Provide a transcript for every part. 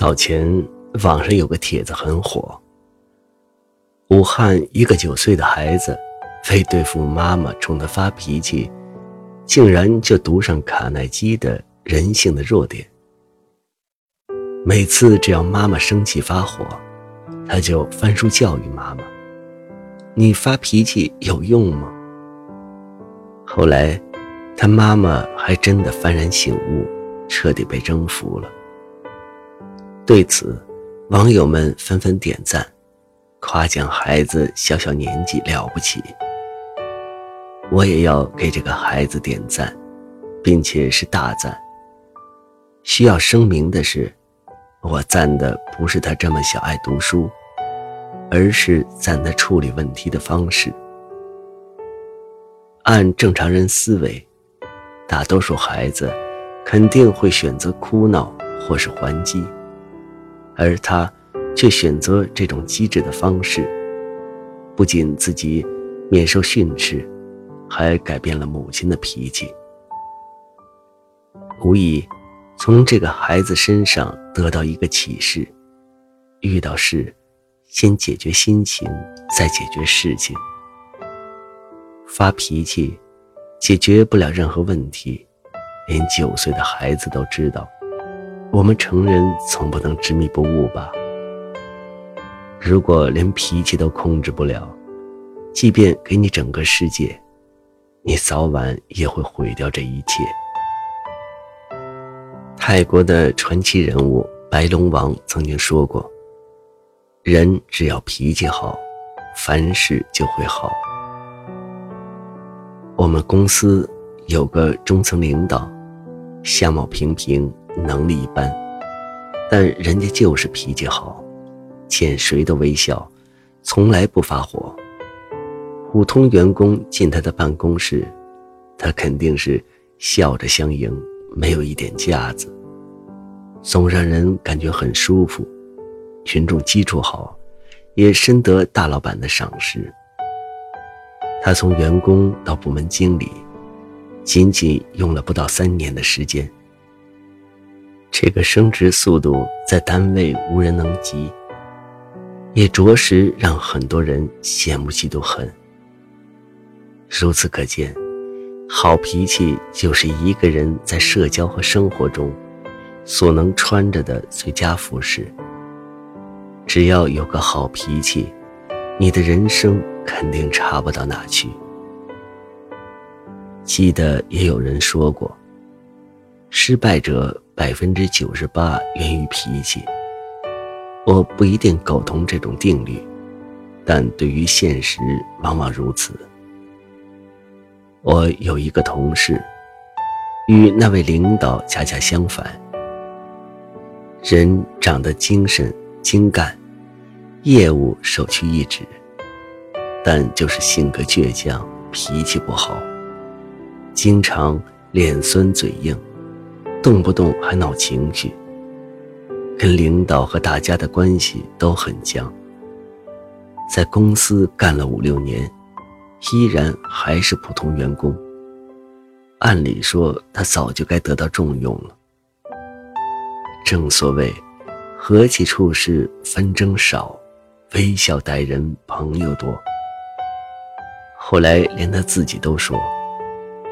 早前网上有个帖子很火。武汉一个九岁的孩子，为对付妈妈冲他发脾气，竟然就读上卡耐基的《人性的弱点》。每次只要妈妈生气发火，他就翻书教育妈妈：“你发脾气有用吗？”后来，他妈妈还真的幡然醒悟，彻底被征服了。对此，网友们纷纷点赞，夸奖孩子小小年纪了不起。我也要给这个孩子点赞，并且是大赞。需要声明的是，我赞的不是他这么小爱读书，而是赞他处理问题的方式。按正常人思维，大多数孩子肯定会选择哭闹或是还击。而他却选择这种机智的方式，不仅自己免受训斥，还改变了母亲的脾气。无疑，从这个孩子身上得到一个启示：遇到事，先解决心情，再解决事情。发脾气解决不了任何问题，连九岁的孩子都知道。我们成人总不能执迷不悟吧？如果连脾气都控制不了，即便给你整个世界，你早晚也会毁掉这一切。泰国的传奇人物白龙王曾经说过：“人只要脾气好，凡事就会好。”我们公司有个中层领导，相貌平平。能力一般，但人家就是脾气好，见谁都微笑，从来不发火。普通员工进他的办公室，他肯定是笑着相迎，没有一点架子，总让人感觉很舒服。群众基础好，也深得大老板的赏识。他从员工到部门经理，仅仅用了不到三年的时间。这个升职速度在单位无人能及，也着实让很多人羡慕嫉妒恨。如此可见，好脾气就是一个人在社交和生活中所能穿着的最佳服饰。只要有个好脾气，你的人生肯定差不到哪去。记得也有人说过，失败者。百分之九十八源于脾气。我不一定苟同这种定律，但对于现实往往如此。我有一个同事，与那位领导恰恰相反。人长得精神精干，业务首屈一指，但就是性格倔强，脾气不好，经常脸酸嘴硬。动不动还闹情绪，跟领导和大家的关系都很僵。在公司干了五六年，依然还是普通员工。按理说，他早就该得到重用了。正所谓，和气处事纷争少，微笑待人朋友多。后来连他自己都说，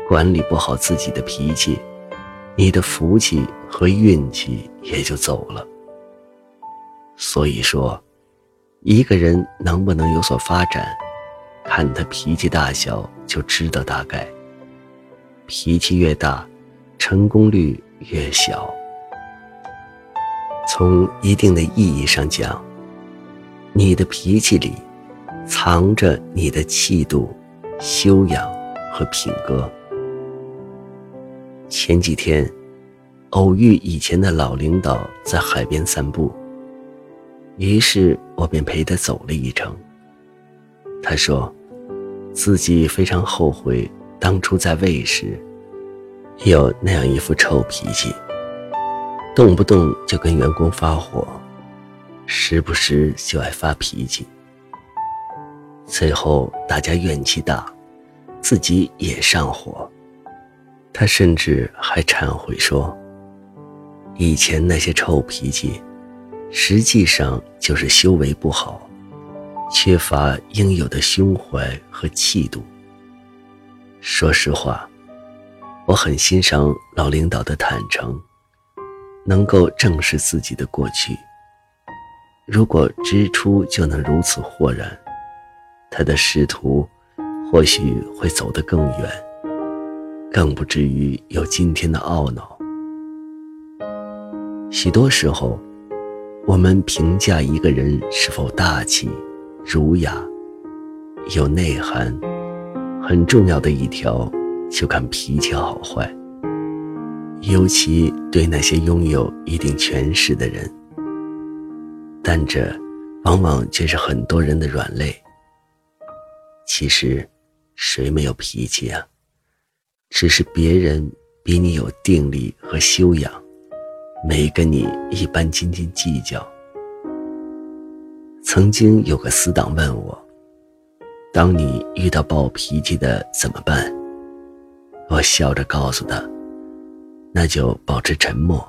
管理不好自己的脾气。你的福气和运气也就走了。所以说，一个人能不能有所发展，看他脾气大小就知道大概。脾气越大，成功率越小。从一定的意义上讲，你的脾气里藏着你的气度、修养和品格。前几天，偶遇以前的老领导在海边散步，于是我便陪他走了一程。他说，自己非常后悔当初在卫时有那样一副臭脾气，动不动就跟员工发火，时不时就爱发脾气。最后大家怨气大，自己也上火。他甚至还忏悔说。以前那些臭脾气，实际上就是修为不好，缺乏应有的胸怀和气度。说实话，我很欣赏老领导的坦诚，能够正视自己的过去。如果之初就能如此豁然，他的仕途或许会走得更远，更不至于有今天的懊恼。许多时候，我们评价一个人是否大气、儒雅、有内涵，很重要的一条就看脾气好坏。尤其对那些拥有一定权势的人，但这往往却是很多人的软肋。其实，谁没有脾气啊？只是别人比你有定力和修养。没跟你一般斤斤计较。曾经有个死党问我：“当你遇到暴脾气的怎么办？”我笑着告诉他：“那就保持沉默，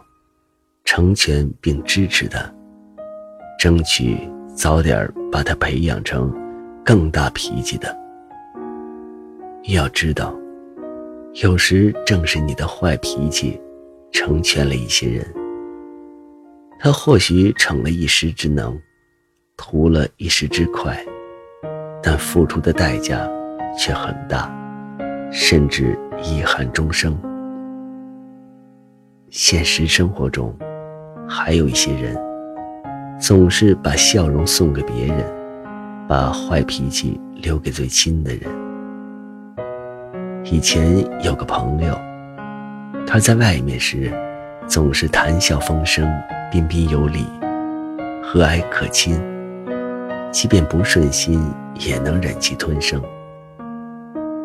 成全并支持他，争取早点把他培养成更大脾气的。要知道，有时正是你的坏脾气。”成全了一些人，他或许逞了一时之能，图了一时之快，但付出的代价却很大，甚至遗憾终生。现实生活中，还有一些人，总是把笑容送给别人，把坏脾气留给最亲的人。以前有个朋友。他在外面时，总是谈笑风生、彬彬有礼、和蔼可亲，即便不顺心也能忍气吞声。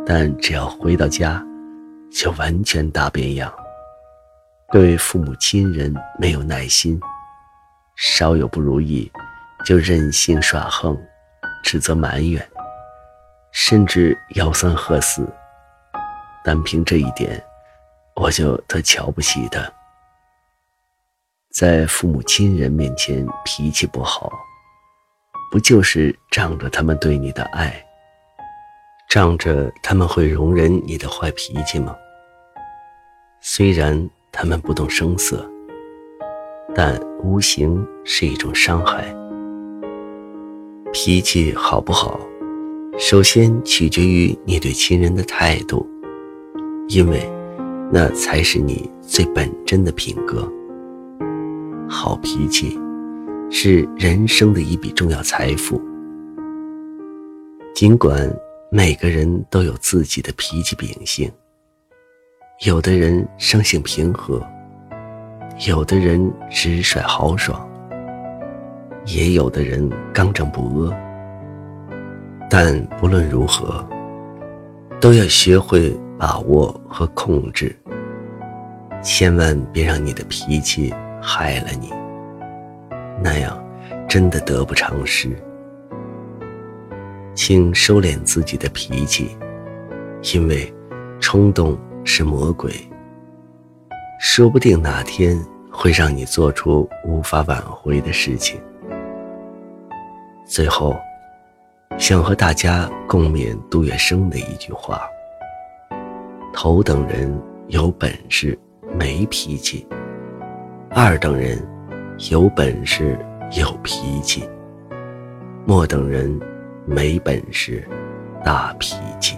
但只要回到家，就完全大变样，对父母亲人没有耐心，稍有不如意就任性耍横、指责埋怨，甚至吆三喝四。单凭这一点。我就特瞧不起他，在父母亲人面前脾气不好，不就是仗着他们对你的爱，仗着他们会容忍你的坏脾气吗？虽然他们不动声色，但无形是一种伤害。脾气好不好，首先取决于你对亲人的态度，因为。那才是你最本真的品格。好脾气，是人生的一笔重要财富。尽管每个人都有自己的脾气秉性，有的人生性平和，有的人直率豪爽，也有的人刚正不阿。但不论如何，都要学会把握和控制。千万别让你的脾气害了你，那样真的得不偿失。请收敛自己的脾气，因为冲动是魔鬼，说不定哪天会让你做出无法挽回的事情。最后，想和大家共勉杜月笙的一句话：“头等人有本事。”没脾气，二等人有本事有脾气，末等人没本事大脾气。